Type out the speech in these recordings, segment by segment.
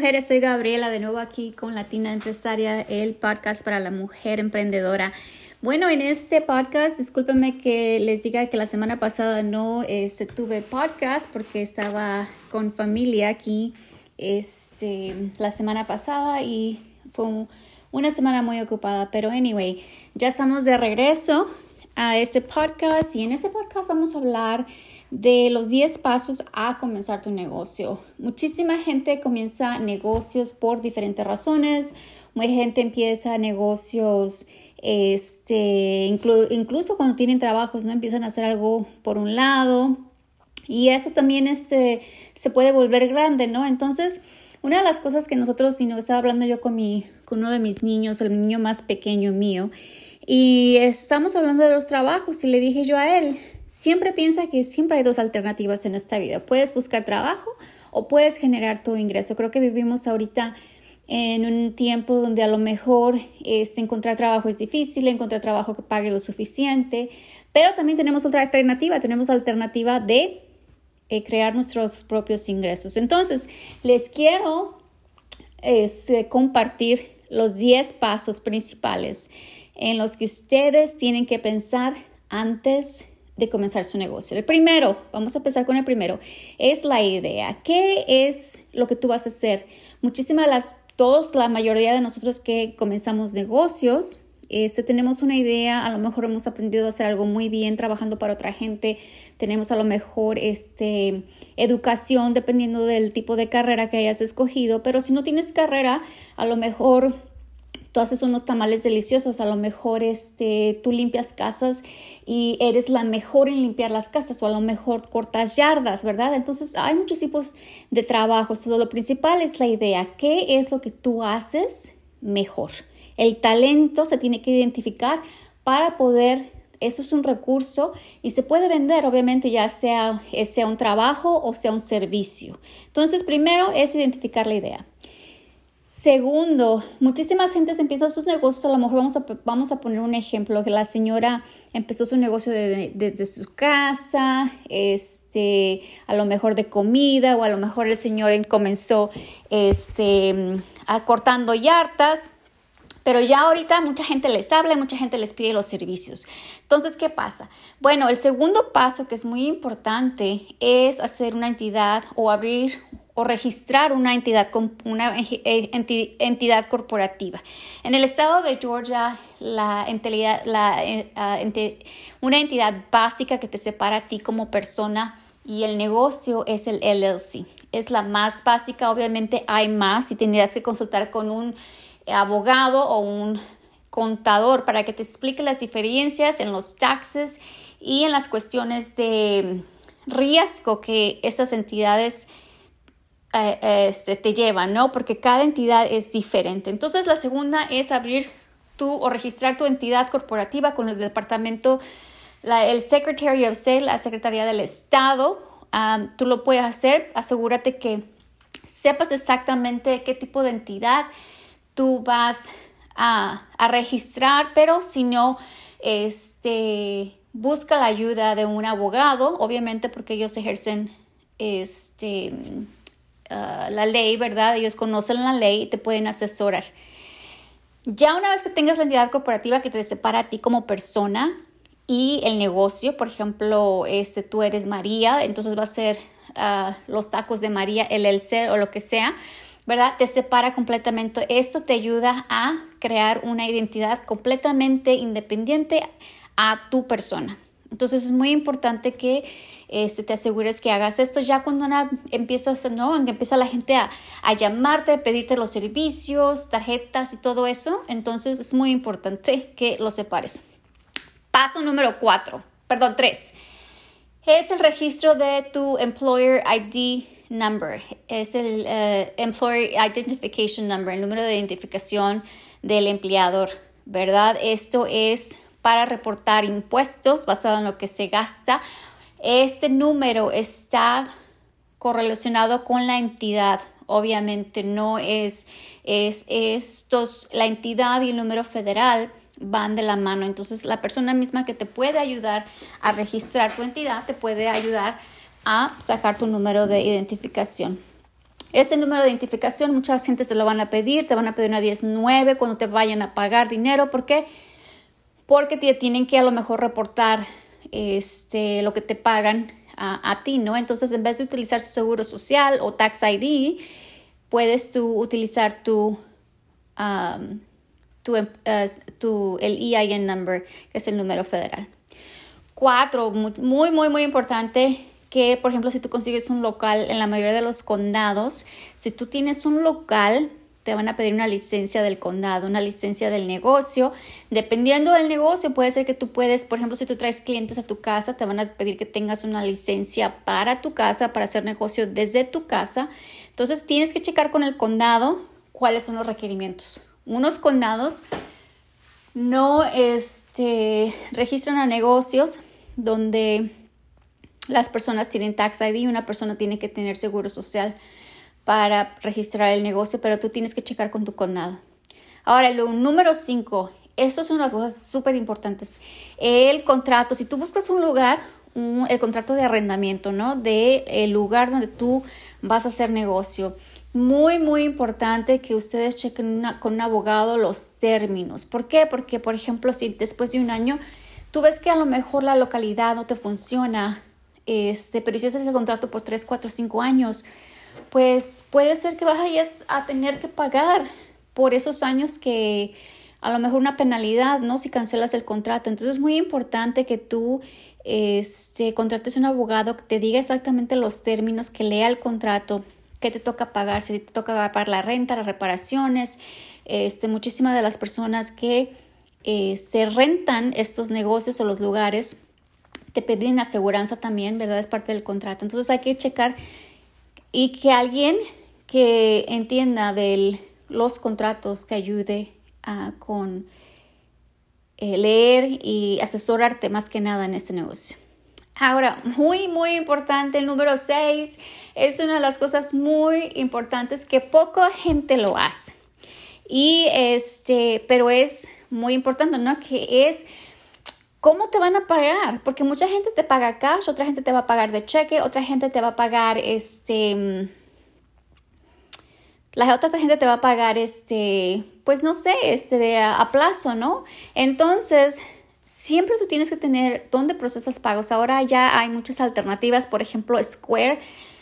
mujeres, soy Gabriela, de nuevo aquí con Latina Empresaria, el podcast para la mujer emprendedora. Bueno, en este podcast, discúlpenme que les diga que la semana pasada no este, tuve podcast porque estaba con familia aquí este, la semana pasada y fue una semana muy ocupada, pero anyway, ya estamos de regreso a este podcast y en este podcast vamos a hablar de los 10 pasos a comenzar tu negocio. Muchísima gente comienza negocios por diferentes razones. Mucha gente empieza negocios, este, incluso cuando tienen trabajos, ¿no? Empiezan a hacer algo por un lado. Y eso también este, se puede volver grande, ¿no? Entonces, una de las cosas que nosotros, si no estaba hablando yo con, mi, con uno de mis niños, el niño más pequeño mío, y estamos hablando de los trabajos y le dije yo a él, Siempre piensa que siempre hay dos alternativas en esta vida. Puedes buscar trabajo o puedes generar tu ingreso. Creo que vivimos ahorita en un tiempo donde a lo mejor este, encontrar trabajo es difícil, encontrar trabajo que pague lo suficiente, pero también tenemos otra alternativa, tenemos la alternativa de eh, crear nuestros propios ingresos. Entonces, les quiero este, compartir los 10 pasos principales en los que ustedes tienen que pensar antes de comenzar su negocio. El primero, vamos a empezar con el primero, es la idea. ¿Qué es lo que tú vas a hacer? Muchísimas las, todos, la mayoría de nosotros que comenzamos negocios, este, tenemos una idea, a lo mejor hemos aprendido a hacer algo muy bien trabajando para otra gente, tenemos a lo mejor este, educación dependiendo del tipo de carrera que hayas escogido, pero si no tienes carrera, a lo mejor tú haces unos tamales deliciosos, a lo mejor este, tú limpias casas y eres la mejor en limpiar las casas o a lo mejor cortas yardas, ¿verdad? Entonces hay muchos tipos de trabajos, lo principal es la idea, ¿qué es lo que tú haces mejor? El talento se tiene que identificar para poder eso es un recurso y se puede vender, obviamente, ya sea, sea un trabajo o sea un servicio. Entonces, primero es identificar la idea. Segundo, muchísimas gentes empiezan sus negocios, a lo mejor vamos a, vamos a poner un ejemplo, que la señora empezó su negocio desde su casa, este, a lo mejor de comida, o a lo mejor el señor comenzó este, cortando yartas, pero ya ahorita mucha gente les habla, mucha gente les pide los servicios. Entonces, ¿qué pasa? Bueno, el segundo paso que es muy importante es hacer una entidad o abrir o registrar una entidad, una eh, entidad corporativa. En el estado de Georgia, la entidad, eh, ah, una entidad básica que te separa a ti como persona y el negocio es el LLC. Es la más básica, obviamente hay más y tendrías que consultar con un abogado o un contador para que te explique las diferencias en los taxes y en las cuestiones de riesgo que estas entidades eh, este, te llevan, ¿no? Porque cada entidad es diferente. Entonces, la segunda es abrir tu o registrar tu entidad corporativa con el departamento, el Secretary of State, la Secretaría del Estado. tú lo puedes hacer. Asegúrate que sepas exactamente qué tipo de entidad tú vas a, a registrar, pero si no, este, busca la ayuda de un abogado, obviamente porque ellos ejercen este Ah, la ley, ¿verdad? Ellos conocen la ley y te pueden asesorar. Ya una vez que tengas la entidad corporativa que te separa a ti como persona y el negocio, por ejemplo, este, tú eres María, entonces va a ser ah, los tacos de María, el ser o lo que sea, ¿verdad? Te separa completamente. Esto te ayuda a crear una identidad completamente independiente a tu persona. Entonces es muy importante que este, te asegures que hagas esto ya cuando empiezas, ¿no? Empieza la gente a, llamarte, a pedirte los servicios, tarjetas y todo eso. Entonces es muy importante que lo separes. Paso número cuatro, perdón, tres. Es el registro de tu Employer ID Number. Es el uh, Employer Identification Number, el número de identificación del empleador, ¿verdad? Esto es para reportar impuestos basado en lo que se gasta. Este número está correlacionado con la entidad. Obviamente no es, es estos, la entidad y el número federal van de la mano. Entonces la persona misma que te puede ayudar a registrar tu entidad te puede ayudar a sacar tu número de identificación. Este número de identificación, mucha gente se lo van a pedir, te van a pedir una 19 cuando te vayan a pagar dinero. ¿Por qué? Porque te tienen que a lo mejor reportar este, lo que te pagan a, ti, ¿no? Entonces, en vez de utilizar su seguro social o Tax ID, puedes tú utilizar tu, um, tu, uh, tu, el EIN number, que es el número federal. Cuatro, muy, muy, muy importante, que, por ejemplo, si tú consigues un local en la mayoría de los condados, si tú tienes un local, te van a pedir una licencia del condado, una licencia del negocio. Dependiendo del negocio, puede ser que tú puedes, por ejemplo, si tú traes clientes a tu casa, te van a pedir que tengas una licencia para tu casa, para hacer negocio desde tu casa. Entonces, tienes que checar con el condado cuáles son los requerimientos. Unos condados no este, registran a negocios donde las personas tienen tax ID y una persona tiene que tener seguro social para registrar el negocio, pero tú tienes que checar con tu condado. Ahora, el número 5, eso son las cosas súper importantes. El contrato, si tú buscas un lugar, el contrato de arrendamiento, ¿no? De el lugar donde tú vas a hacer negocio. Muy, muy importante que ustedes chequen con un abogado los términos. ¿Por qué? Porque, por ejemplo, si después de un año tú ves que a lo mejor la localidad no te funciona, este, pero hiciste ese contrato por 3, 4, 5 años, pues puede ser que vayas a tener que pagar por esos años que a lo mejor una penalidad, ¿no? Si cancelas el contrato. Entonces es muy importante que tú este, contrates un abogado que te diga exactamente los términos, que lea el contrato, qué te toca pagar, si te toca pagar la renta, las reparaciones. Este, muchísimas de las personas que eh, se rentan estos negocios o los lugares te piden aseguranza también, ¿verdad? Es parte del contrato. Entonces hay que checar y que alguien que entienda de los contratos te ayude uh, con eh, leer y asesorarte más que nada en este negocio. Ahora, muy, muy importante, el número 6 es una de las cosas muy importantes que poca gente lo hace. Y este, pero es muy importante, ¿no? Que es ¿Cómo te van a pagar? Porque mucha gente te paga cash, otra gente te va a pagar de cheque, otra gente te va a pagar este. La otra gente te va a pagar este, pues no sé, este de a, plazo, ¿no? Entonces, siempre tú tienes que tener dónde procesas pagos. Ahora ya hay muchas alternativas, por ejemplo, Square,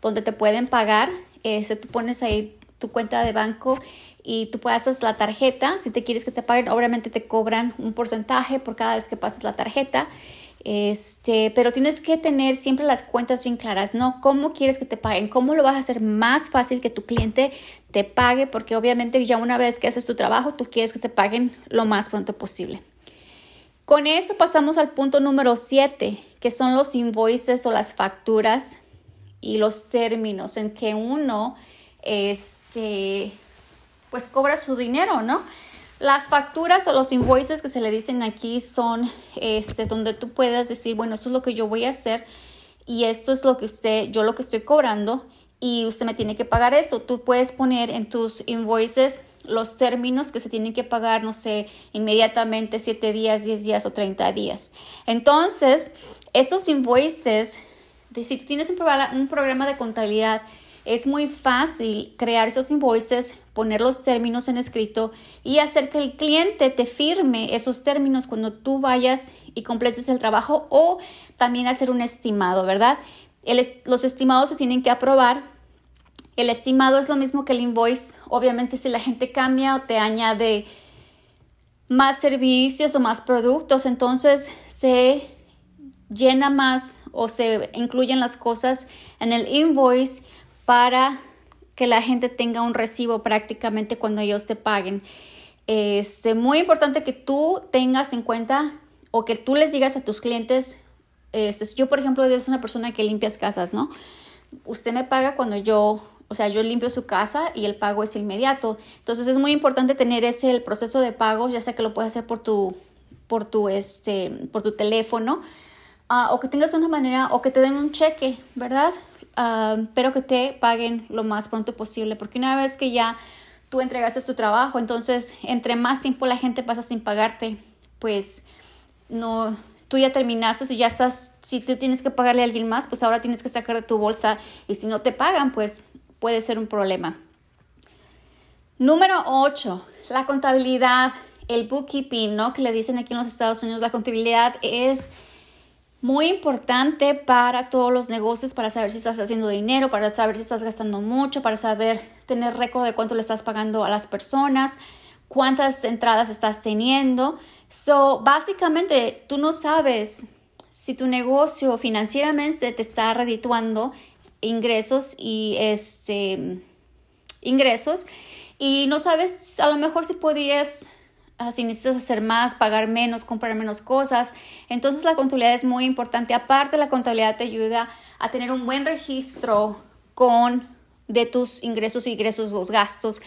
donde te pueden pagar. Este, tú pones ahí tu cuenta de banco y tú pasas la tarjeta. Si te quieres que te paguen, obviamente te cobran un porcentaje por cada vez que pasas la tarjeta. Este, pero tienes que tener siempre las cuentas bien claras, ¿no? ¿Cómo quieres que te paguen? ¿Cómo lo vas a hacer más fácil que tu cliente te pague? Porque obviamente ya una vez que haces tu trabajo, tú quieres que te paguen lo más pronto posible. Con eso pasamos al punto número 7, que son los invoices o las facturas y los términos en que uno este, pues cobra su dinero, ¿no? Las facturas o los invoices que se le dicen aquí son este, donde tú puedas decir, bueno, esto es lo que yo voy a hacer y esto es lo que usted, yo lo que estoy cobrando y usted me tiene que pagar esto. Tú puedes poner en tus invoices los términos que se tienen que pagar, no sé, inmediatamente, 7 días, 10 días o 30 días. Entonces, estos invoices, de, si tú tienes un programa, un programa de contabilidad, es muy fácil crear esos invoices, poner los términos en escrito y hacer que el cliente te firme esos términos cuando tú vayas y completes el trabajo o también hacer un estimado, ¿verdad? los estimados se tienen que aprobar. El estimado es lo mismo que el invoice. Obviamente si la gente cambia o te añade más servicios o más productos, entonces se llena más o se incluyen las cosas en el invoice para que la gente tenga un recibo prácticamente cuando ellos te paguen. Es este, muy importante que tú tengas en cuenta o que tú les digas a tus clientes, yo por ejemplo eres una persona que limpias casas, ¿no? Usted me paga cuando yo, o sea, yo limpio su casa y el pago es inmediato. Entonces es muy importante tener ese el proceso de pago, ya sea que lo puedes hacer por tu, por tu, este, por tu teléfono. Ah, o que tengas una manera, o que te den un cheque, ¿verdad? Pero que te paguen lo más pronto posible, porque una vez que ya tú entregaste tu trabajo, entonces entre más tiempo la gente pasa sin pagarte, pues no, tú ya terminaste y ya estás, si tú tienes que pagarle a alguien más, pues ahora tienes que sacar de tu bolsa y si no te pagan, pues puede ser un problema. Número 8, la contabilidad, el bookkeeping, ¿no? Que le dicen aquí en los Estados Unidos, la contabilidad es muy importante para todos los negocios, para saber si estás haciendo dinero, para saber si estás gastando mucho, para saber tener récord de cuánto le estás pagando a las personas, cuántas entradas estás teniendo. So, básicamente, tú no sabes si tu negocio financieramente te está redituando ingresos y este ingresos y no sabes a lo mejor si podías si necesitas hacer más, pagar menos, comprar menos cosas. Entonces la contabilidad es muy importante. Aparte la contabilidad te ayuda a tener un buen registro con de tus ingresos y ingresos, los gastos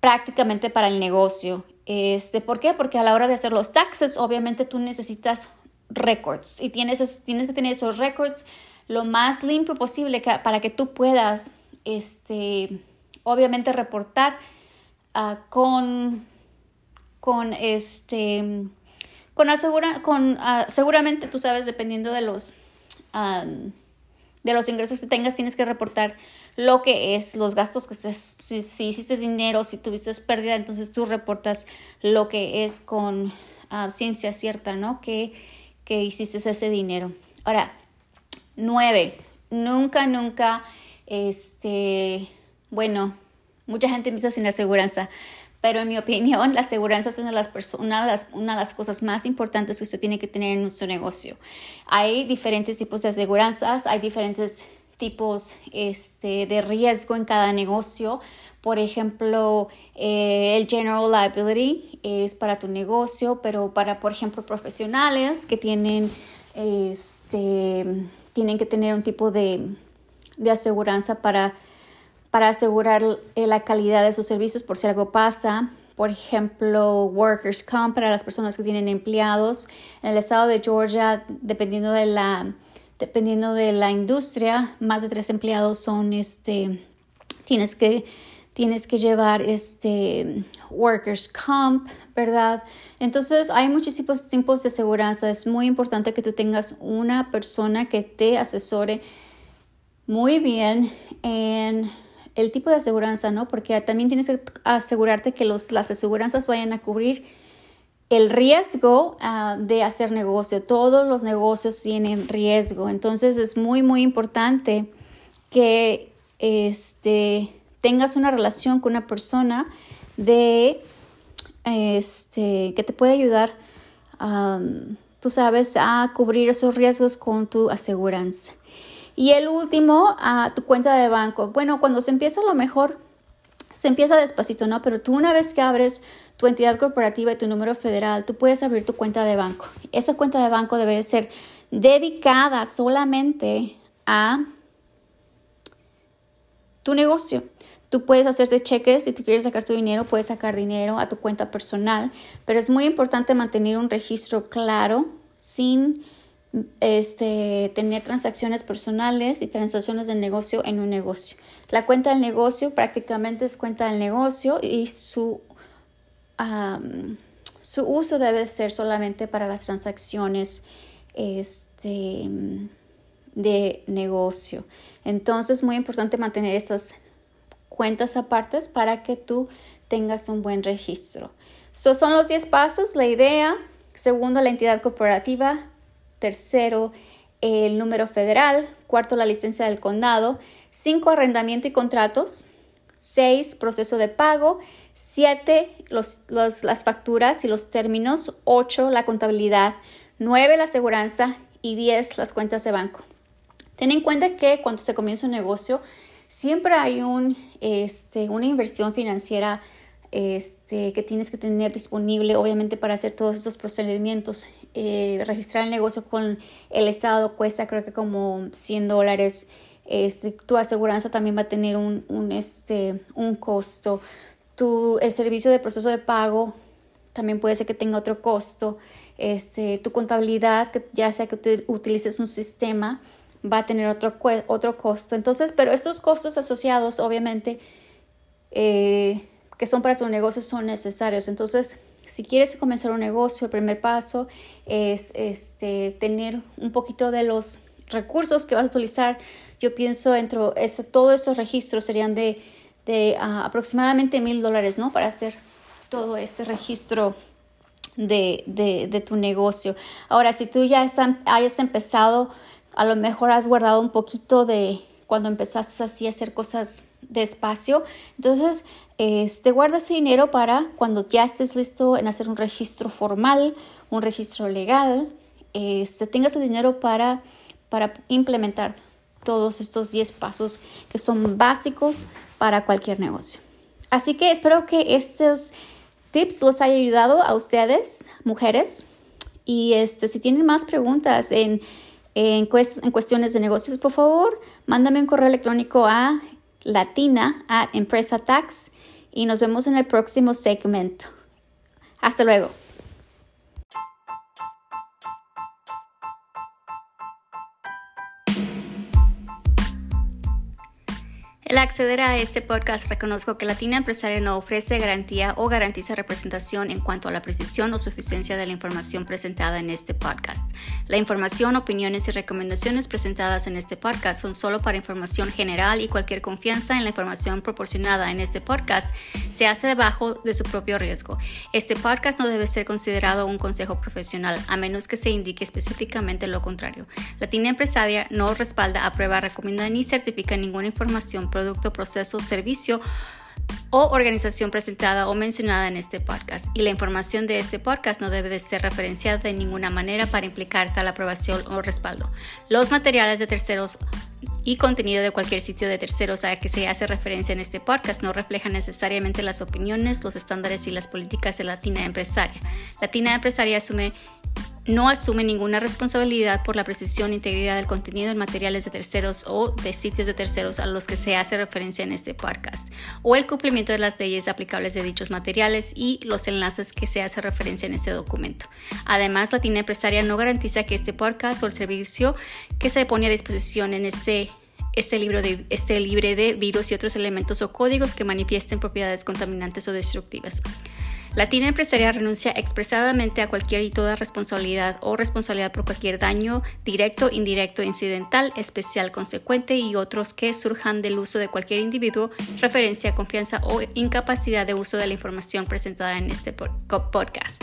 prácticamente para el negocio. Este, ¿Por qué? Porque a la hora de hacer los taxes, obviamente tú necesitas records y tienes, tienes que tener esos records lo más limpio posible para que tú puedas este, obviamente reportar uh, con, con este, con asegura, con, uh, seguramente tú sabes, dependiendo de los, de los ingresos que tengas, tienes que reportar lo que es los gastos que si, hiciste dinero, si tuviste pérdida, entonces tú reportas lo que es con uh, ciencia cierta, ¿no? Que, que hiciste ese dinero. Ahora, nueve, nunca, nunca, este, bueno, mucha gente empieza sin aseguranza, pero en mi opinión la aseguranza es una de, las una, de las, una de las cosas más importantes que usted tiene que tener en su negocio. Hay diferentes tipos de aseguranzas, hay diferentes tipos este, de riesgo en cada negocio. Por ejemplo, eh, el General Liability es para tu negocio, pero para, por ejemplo, profesionales que tienen, este, tienen que tener un tipo de, de aseguranza para para asegurar eh, la calidad de sus servicios por si algo pasa. Por ejemplo, Workers Comp para las personas que tienen empleados. En el estado de Georgia, dependiendo de la, dependiendo de la industria, más de tres empleados son, este, tienes que, tienes que llevar este Workers Comp, ¿verdad? Entonces, hay muchísimos tipos de aseguranza. Es muy importante que tú tengas una persona que te asesore muy bien en el tipo de aseguranza, ¿no? Porque también tienes que asegurarte que los, las aseguranzas vayan a cubrir el riesgo ah, de hacer negocio. Todos los negocios tienen riesgo. Entonces es muy, muy importante que este, tengas una relación con una persona de, este, que te puede ayudar, tú sabes, a cubrir esos riesgos con tu aseguranza. Y el último, a tu cuenta de banco. Bueno, cuando se empieza a lo mejor, se empieza despacito, ¿no? Pero tú una vez que abres tu entidad corporativa y tu número federal, tú puedes abrir tu cuenta de banco. Esa cuenta de banco debe ser dedicada solamente a tu negocio. Tú puedes hacerte cheques, si tú quieres sacar tu dinero, puedes sacar dinero a tu cuenta personal, pero es muy importante mantener un registro claro sin este, tener transacciones personales y transacciones de negocio en un negocio. La cuenta del negocio prácticamente es cuenta del negocio y su, su uso debe ser solamente para las transacciones este, de negocio. Entonces, es muy importante mantener estas cuentas apartes para que tú tengas un buen registro. So, son los 10 pasos, la idea. Segundo, la entidad corporativa. Tercero, el número federal. Cuarto, la licencia del condado. Cinco, arrendamiento y contratos. Seis, proceso de pago. Siete, las facturas y los términos. Ocho, la contabilidad. Nueve, la aseguranza. Y diez, las cuentas de banco. Ten en cuenta que cuando se comienza un negocio, siempre hay un, este, una inversión financiera este, que tienes que tener disponible, obviamente, para hacer todos estos procedimientos. Eh, registrar el negocio con el Estado cuesta creo que como 100 dólares. Este, tu aseguranza también va a tener un, un, este, un costo. Tu, el servicio de proceso de pago también puede ser que tenga otro costo. Este, tu contabilidad, que ya sea que utilices un sistema, va a tener otro, otro costo. Entonces, pero estos costos asociados, obviamente, eh, que son para tu negocio son necesarios. Entonces, si quieres comenzar un negocio, el primer paso es este, tener un poquito de los recursos que vas a utilizar. yo pienso entre eso, todos estos registros serían de, de ah, aproximadamente mil dólares, ¿no? Para hacer todo este registro de, de, tu negocio. Ahora, si tú ya están, hayas empezado, a lo mejor has guardado un poquito de cuando empezaste así a hacer cosas despacio, entonces este, guarda ese dinero para cuando ya estés listo en hacer un registro formal, un registro legal, este, tengas el dinero para, para implementar todos estos 10 pasos que son básicos para cualquier negocio. Así que espero que estos tips los haya ayudado a ustedes, mujeres. Y este, si tienen más preguntas en, en, en cuestiones de negocios, por favor, mándame un correo electrónico a latina at empresa tax y nos vemos en el próximo segmento. Hasta luego. El acceder a este podcast reconozco que Latina Empresaria no ofrece garantía o garantiza representación en cuanto a la precisión o suficiencia de la información presentada en este podcast. La información, opiniones y recomendaciones presentadas en este podcast son solo para información general y cualquier confianza en la información proporcionada en este podcast se hace debajo de su propio riesgo. Este podcast no debe ser considerado un consejo profesional a menos que se indique específicamente lo contrario. Latina Empresaria no respalda, aprueba, recomienda ni certifica ninguna información producto, proceso, servicio o organización presentada o mencionada en este podcast y la información de este podcast no debe de ser referenciada de ninguna manera para implicar tal aprobación o respaldo. Los materiales de terceros y contenido de cualquier sitio de terceros a que se hace referencia en este podcast no reflejan necesariamente las opiniones, los estándares y las políticas de Latina Empresaria. Latina Empresaria asume no asume ninguna responsabilidad por la precisión e integridad del contenido en materiales de terceros o de sitios de terceros a los que se hace referencia en este podcast, o el cumplimiento de las leyes aplicables de dichos materiales y los enlaces que se hace referencia en este documento. Además, Latina Empresaria no garantiza que este podcast o el servicio que se pone a disposición en este este libro de, este libre de virus y otros elementos o códigos que manifiesten propiedades contaminantes o destructivas. Latina Empresaria renuncia expresadamente a cualquier y toda responsabilidad o responsabilidad por cualquier daño directo, indirecto, incidental, especial, consecuente y otros que surjan del uso de cualquier individuo, referencia, confianza o incapacidad de uso de la información presentada en este podcast.